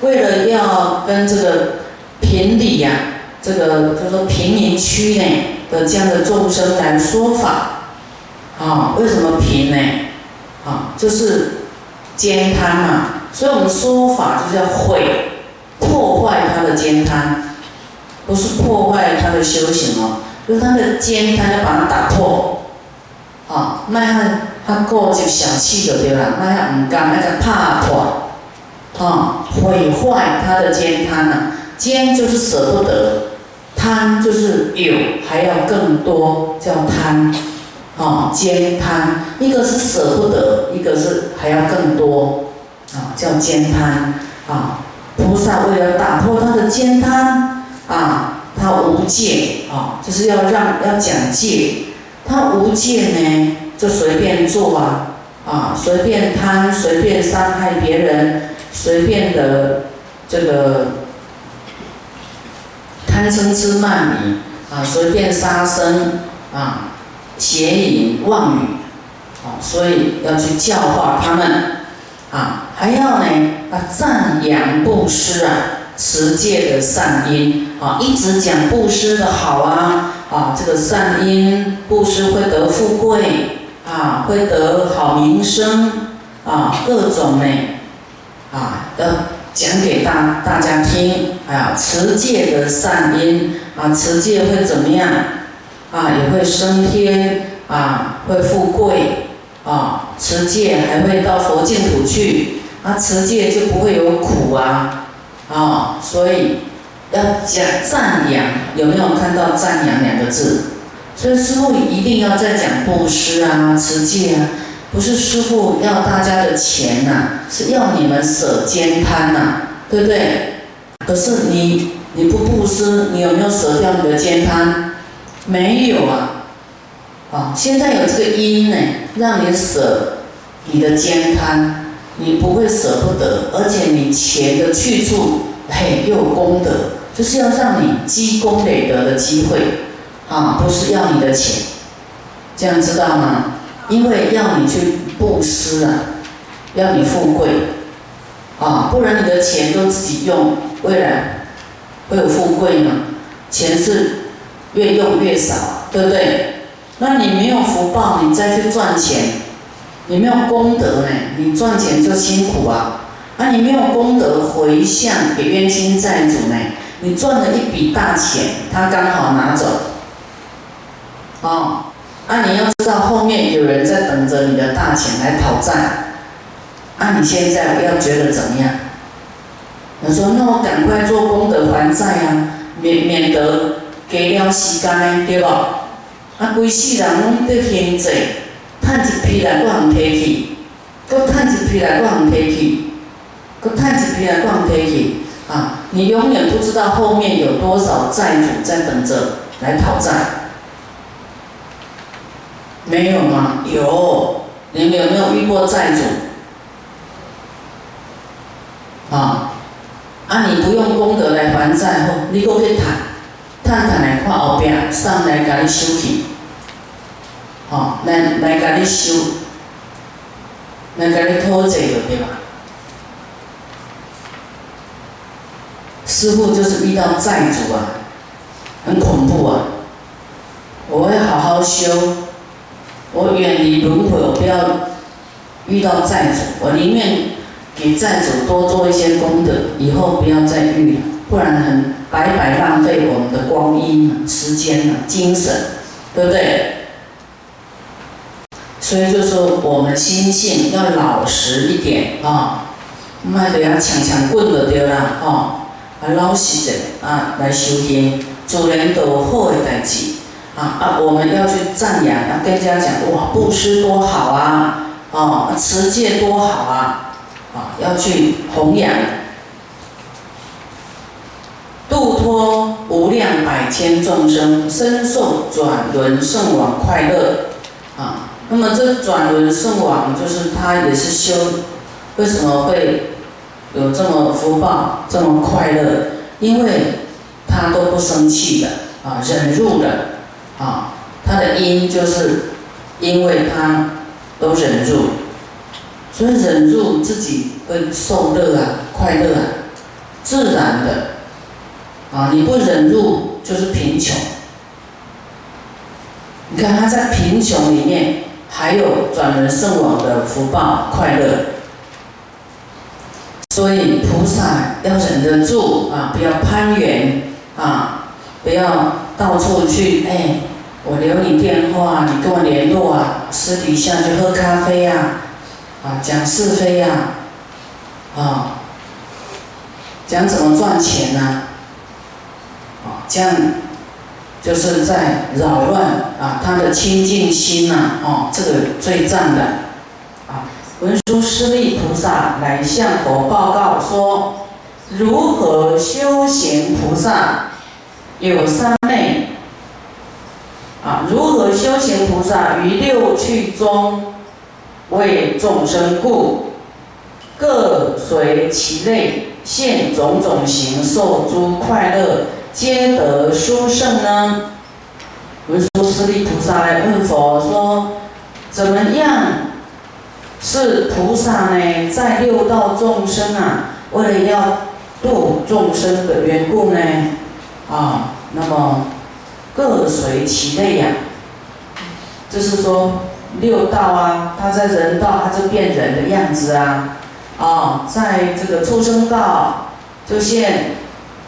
为了要跟这个平底呀，这个就说贫民区呢的这样的众生来说法，啊，为什么贫呢？啊，就是兼贪嘛，所以我们说法就是要毁、破坏他的兼贪，不是破坏他的修行哦，就是他的兼贪要把它打破，啊，那他他过就小气就对吧？那他唔甘，那个怕破，啊，毁坏他的兼贪呐，兼就是舍不得，贪就是有还要更多，叫贪。啊，兼贪，一个是舍不得，一个是还要更多，啊，叫兼贪。啊，菩萨为了打破他的兼贪，啊，他无戒，啊，就是要让要讲戒。他无戒呢，就随便做啊，啊，随便贪，随便伤害别人，随便的这个贪嗔痴慢疑，啊，随便杀生，啊。邪淫妄语，啊，所以要去教化他们，啊，还要呢啊赞扬布施啊，持戒的善因，啊，一直讲布施的好啊，啊，这个善因布施会得富贵，啊，会得好名声，啊，各种呢，啊，要讲给大大家听，啊，持戒的善因，啊，持戒会怎么样？啊，也会升天啊，会富贵啊，持戒还会到佛净土去，啊，持戒就不会有苦啊，啊，所以要讲赞扬，有没有看到赞扬两个字？所以师傅一定要在讲布施啊，持戒啊，不是师傅要大家的钱呐，是要你们舍兼贪呐，对不对？可是你你不布施，你有没有舍掉你的兼贪？没有啊，啊，现在有这个因呢，让你舍你的肩贪，你不会舍不得，而且你钱的去处，嘿，又有功德，就是要让你积功累德的机会，啊，不是要你的钱，这样知道吗？因为要你去布施啊，要你富贵，啊，不然你的钱都自己用，未来会有富贵吗？钱是。越用越少，对不对？那你没有福报，你再去赚钱，你没有功德呢，你赚钱就辛苦啊。啊，你没有功德回向给冤亲债主呢，你赚了一笔大钱，他刚好拿走。哦，啊，你要知道后面有人在等着你的大钱来讨债，啊，你现在不要觉得怎么样？他说：“那我赶快做功德还债啊，免免得。”加了时间对吧？啊，规世人拢在现济，趁一批来搁通提去，搁趁一批来搁通提去，搁趁一批来搁通提去。啊，你永远不知道后面有多少债主在等着来讨债。没有吗？有，你们有没有遇过债主？啊，啊，你不用功德来还债后，你搁去谈。探探来看后壁，上来甲你收去，吼，来来甲你收，来甲你讨债了，对吧？师傅就是遇到债主啊，很恐怖啊！我会好好修，我远离轮回，我不要遇到债主，我宁愿给债主多做一些功德，以后不要再遇了，不然很。白白浪费我们的光阴、时间、精神，对不对？所以就说我们心性要老实一点啊，卖得要抢抢棍就对啦，吼，啊老实者啊来修行，做人都好的代志啊啊，我们要去赞扬，跟人家讲哇，布施多好啊，哦，持戒多好啊，啊，要去弘扬。度脱无量百千众生，深受转轮圣王快乐啊！那么这转轮圣王就是他也是修，为什么会有这么福报、这么快乐？因为他都不生气的啊，忍辱的啊，他的因就是因为他都忍住，所以忍住自己会受乐啊，快乐啊。自然的，啊，你不忍住就是贫穷。你看他在贫穷里面，还有转人圣王的福报快乐。所以菩萨要忍得住啊，不要攀缘啊，不要到处去哎，我留你电话，你跟我联络啊，私底下去喝咖啡呀，啊，讲是非呀，啊，讲怎么赚钱呢？啊，这样就是在扰乱啊他的清净心呐，哦，这个最赞的啊。文殊师利菩萨来向佛报告说：如何修行菩萨有三昧啊？如何修行菩萨于六趣中为众生故，各随其类现种种形，受诸快乐，皆得殊胜呢？文殊师利菩萨来问佛说：怎么样？是菩萨呢，在六道众生啊，为了要度众生的缘故呢，啊，那么各随其类呀。就是说，六道啊，他在人道，他就变人的样子啊，啊，在这个畜生道就现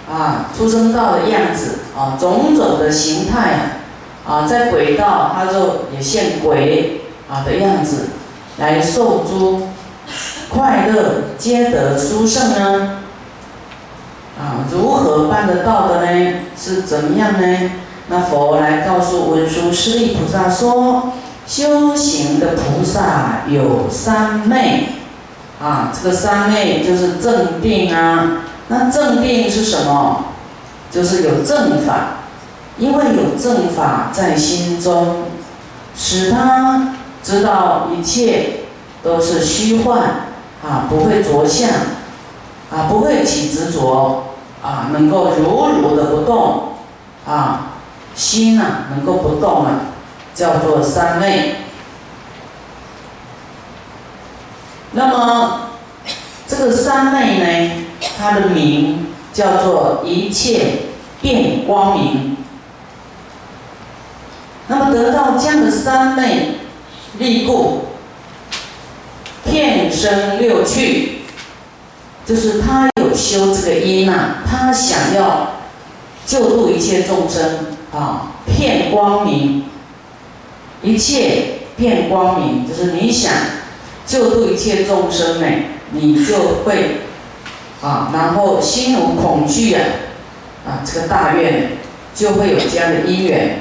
啊畜生道的样子啊，种种的形态啊，在鬼道他就也现鬼啊的样子。来受诸快乐，皆得殊胜呢？啊，如何办得到的呢？是怎么样呢？那佛来告诉文殊师利菩萨说：修行的菩萨有三昧，啊，这个三昧就是正定啊。那正定是什么？就是有正法，因为有正法在心中，使他。知道一切都是虚幻啊，不会着相啊，不会起执着啊，能够如如的不动啊，心呐能够不动啊，叫做三昧。那么这个三昧呢，它的名叫做一切变光明。那么得到这样的三昧。力故，片生六趣，就是他有修这个因呐，他想要救度一切众生啊，片光明，一切片光明，就是你想救度一切众生呢，你就会啊，然后心无恐惧啊，啊，这个大愿就会有这样的因缘。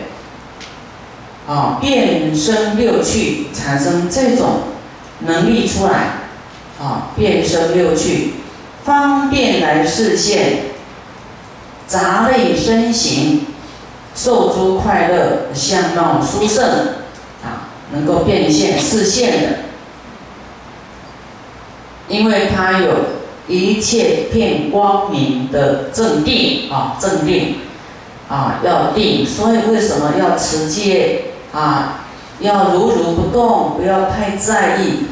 啊，变生六趣，产生这种能力出来，啊，变生六趣，方便来视现杂类身形，受诸快乐相貌殊胜，啊，能够变现视现的，因为它有一切片光明的正定，啊，正定，啊，要定，所以为什么要持戒？啊，要如如不动，不要太在意，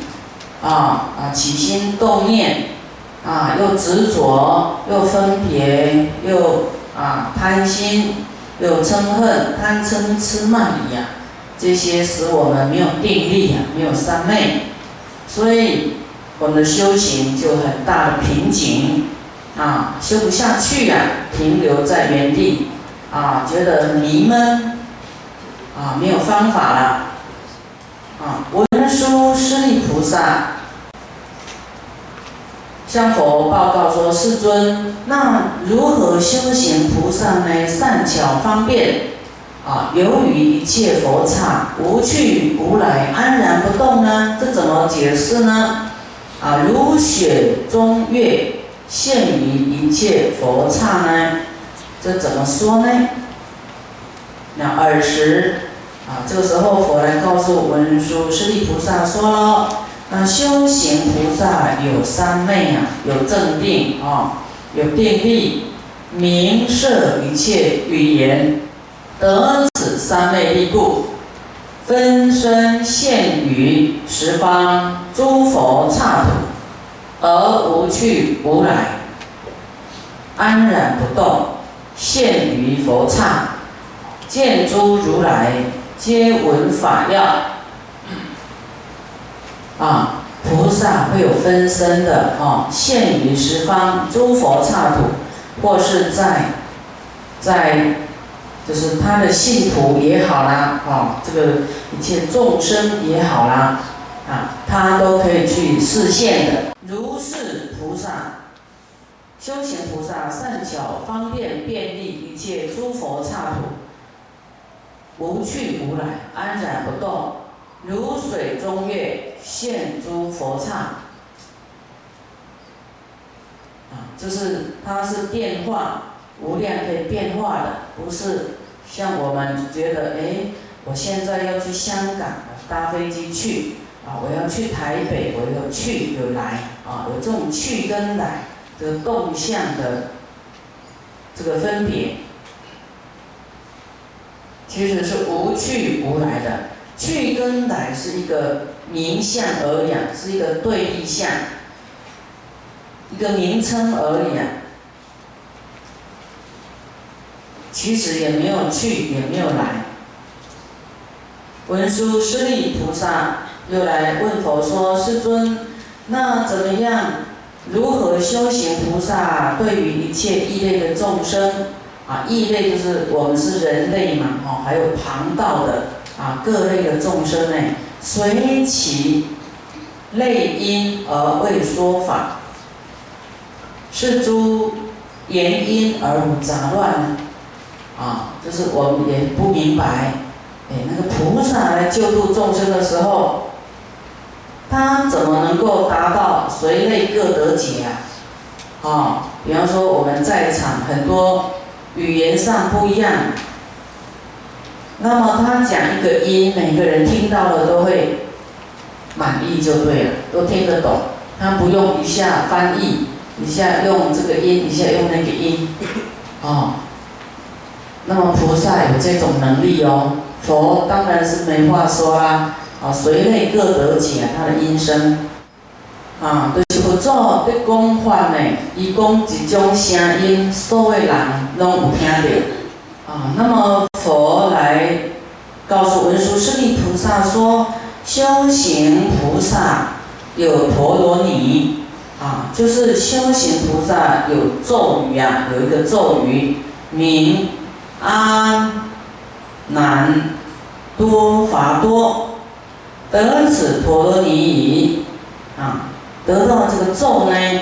啊啊起心动念，啊又执着，又分别，又啊贪心，有嗔恨，贪嗔痴慢疑呀，这些使我们没有定力呀，没有三昧，所以我们的修行就很大的瓶颈，啊修不下去呀，停留在原地，啊觉得迷闷。啊，没有方法了。啊，文殊师利菩萨向佛报告说：“世尊，那如何修行菩萨呢？善巧方便，啊，由于一切佛刹无去无来，安然不动呢？这怎么解释呢？啊，如雪中月现于一切佛刹呢？这怎么说呢？那尔时。”啊，这个时候佛来告诉文殊师利菩萨说了，那修行菩萨有三昧啊，有正定啊，有定力，明摄一切语言，得此三昧力故，分身现于十方诸佛刹土，而无去无来。安然不动，现于佛刹，见诸如来，皆闻法要。啊，菩萨会有分身的哦，现于十方诸佛刹土，或是在在就是他的信徒也好啦，哦，这个一切众生也好啦，啊，他都可以去示现的。如是菩萨。修行菩萨善巧方便便利一切诸佛刹土，无去无来，安然不动，如水中月现诸佛刹。啊，就是它是变化无量可以变化的，不是像我们觉得，哎，我现在要去香港，搭飞机去，啊，我要去台北，我有去有来，啊，有这种去跟来。的动向的这个分别，其实是无去无来的。去跟来是一个名相而已，是一个对立相，一个名称而已啊。其实也没有去，也没有来。文殊师利菩萨又来问佛说：“师尊，那怎么样？”如何修行菩萨对于一切异类的众生啊，异类就是我们是人类嘛，哦，还有旁道的啊，各类的众生呢，随其类因而为说法，是诸言因而杂乱呢啊，就是我们也不明白，哎，那个菩萨来救度众生的时候。他怎么能够达到随类各得解啊？啊，比方说我们在场很多语言上不一样，那么他讲一个音，每个人听到了都会满意就对了，都听得懂。他不用一下翻译，一下用这个音，一下用那个音，哦。那么菩萨有这种能力哦，佛当然是没话说啦。啊，随类各得解，他的音声，啊，就是佛祖在讲法呢，伊讲一种声音，所有人拢有听到。啊，那么佛来告诉文殊师利菩萨说，修行菩萨有陀罗尼，啊，就是修行菩萨有咒语啊，有一个咒语，名阿难多伐多。得此陀罗尼已，啊，得到这个咒呢，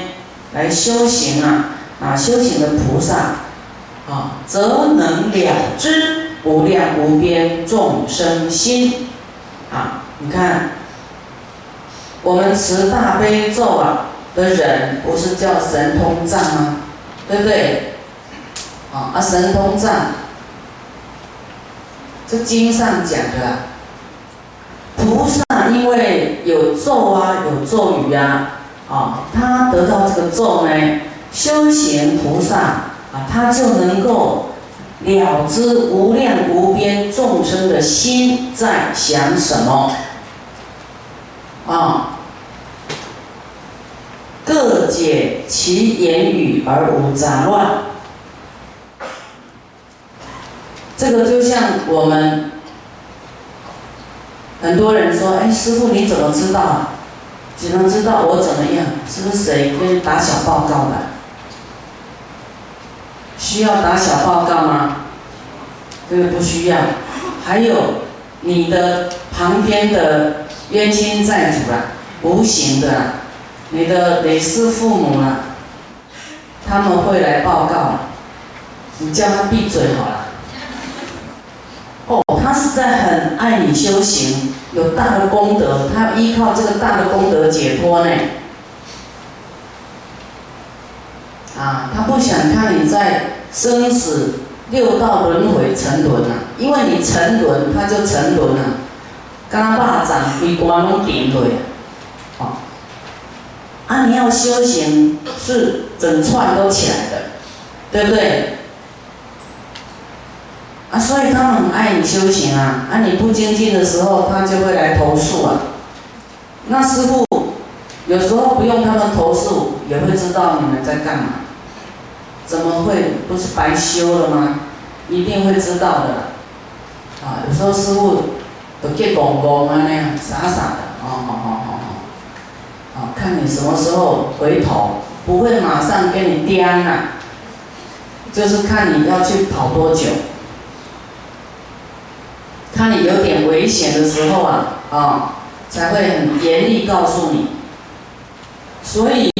来修行啊，啊，修行的菩萨，啊，则能了知无量无边众生心，啊，你看，我们持大悲咒啊的人，不是叫神通藏吗？对不对？啊，啊，神通藏，这经上讲的。啊菩萨因为有咒啊，有咒语啊，啊，他得到这个咒呢，修行菩萨他就能够了知无量无边众生的心在想什么，啊，各解其言语而无杂乱。这个就像我们。很多人说：“哎，师傅你怎么知道？只能知道我怎么样？是不是谁跟打小报告的？需要打小报告吗？这个不需要。还有你的旁边的冤亲债主啊，无形的，你的累世父母啊，他们会来报告，你叫他闭嘴好了。”哦，他是在很爱你修行，有大的功德，他依靠这个大的功德解脱呢。啊，他不想看你在生死六道轮回沉沦啊，因为你沉沦，他就沉沦了。刚巴掌规关拢顶落，哦，啊，你要修行是整串都起来的，对不对？啊，所以他们很爱你修行啊！啊，你不精进的时候，他就会来投诉啊。那师傅有时候不用他们投诉，也会知道你们在干嘛。怎么会不是白修了吗？一定会知道的。啊，有时候师傅都结公公啊那样傻傻的，哦哦哦哦哦，啊，看你什么时候回头，不会马上给你颠啊，就是看你要去跑多久，看你有点危险的时候啊，啊，才会很严厉告诉你。所以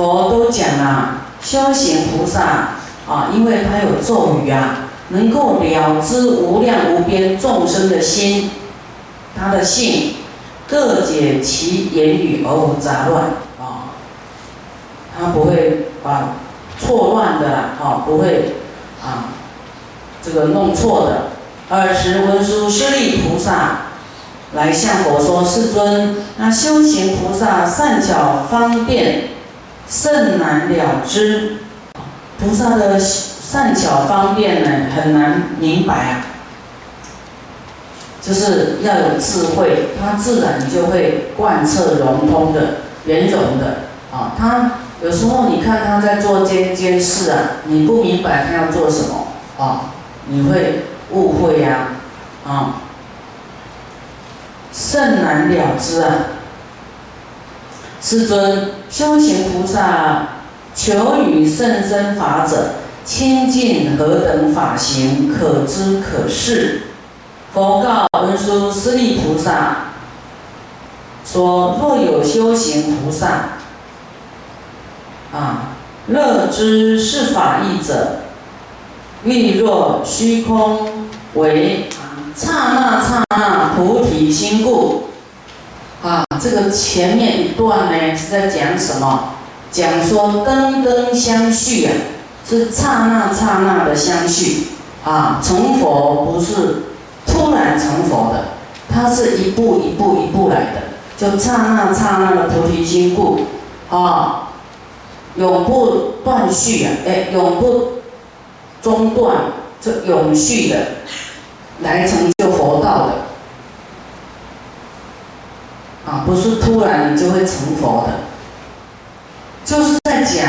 佛都讲啊，修行菩萨啊，因为他有咒语啊。能够了知无量无边众生的心，他的性，各解其言语而无杂乱啊，他不会把错乱的啊，不会啊，这个弄错的。二十文殊师利菩萨来向佛说：“世尊，那修行菩萨善巧方便，甚难了知。菩萨的。”善巧方便呢，很难明白啊。就是要有智慧，它自然就会贯彻融通的、圆融的啊。他有时候你看他在做这件事啊，你不明白他要做什么啊，你会误会呀啊，甚难了之啊。世尊，修行菩萨求与甚深法者。清净何等法行，可知可视。佛告文殊师利菩萨说：若有修行菩萨，啊，乐知是法义者，欲若虚空为刹那刹那菩提心故。啊，这个前面一段呢是在讲什么？讲说根根相续啊。是刹那刹那的相续啊！成佛不是突然成佛的，它是一步一步一步来的，就刹那刹那的菩提心故啊，永不断续啊！哎，永不中断，就永续的来成就佛道的啊！不是突然你就会成佛的，就是在讲。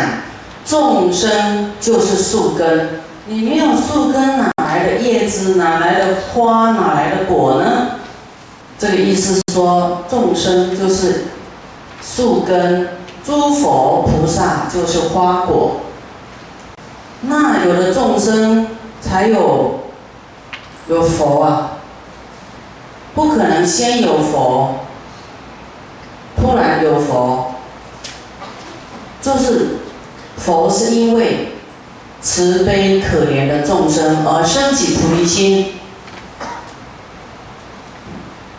众生就是树根，你没有树根，哪来的叶子？哪来的花？哪来的果呢？这个意思是说，众生就是树根，诸佛菩萨就是花果。那有了众生，才有有佛啊，不可能先有佛，突然有佛，就是。佛是因为慈悲可怜的众生而升起菩提心，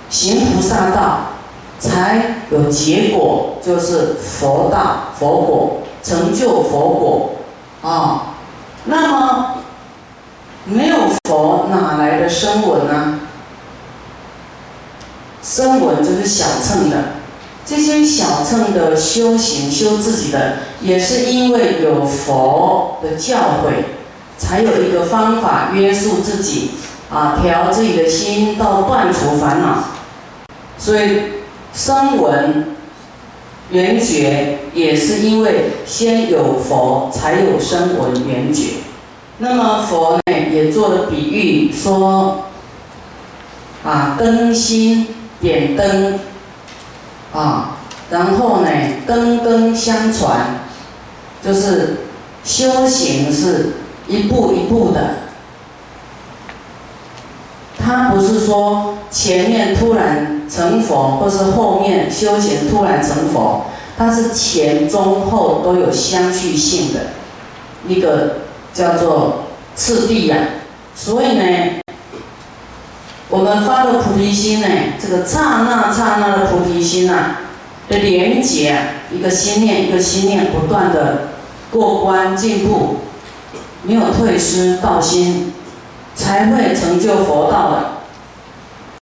行菩萨道，才有结果，就是佛道、佛果，成就佛果啊。那么没有佛，哪来的声闻呢？声闻就是小乘的。这些小乘的修行修自己的，也是因为有佛的教诲，才有一个方法约束自己，啊，调自己的心到断除烦恼。所以声闻缘觉也是因为先有佛，才有声闻缘觉。那么佛呢，也做了比喻说，啊，灯芯点灯。啊，然后呢，根根相传，就是修行是一步一步的，他不是说前面突然成佛，或是后面修行突然成佛，它是前中后都有相续性的，一个叫做次第呀，所以呢。我们发的菩提心呢，这个刹那刹那的菩提心呐的连接，一个心念一个心念不断的过关进步，没有退失道心，才会成就佛道的。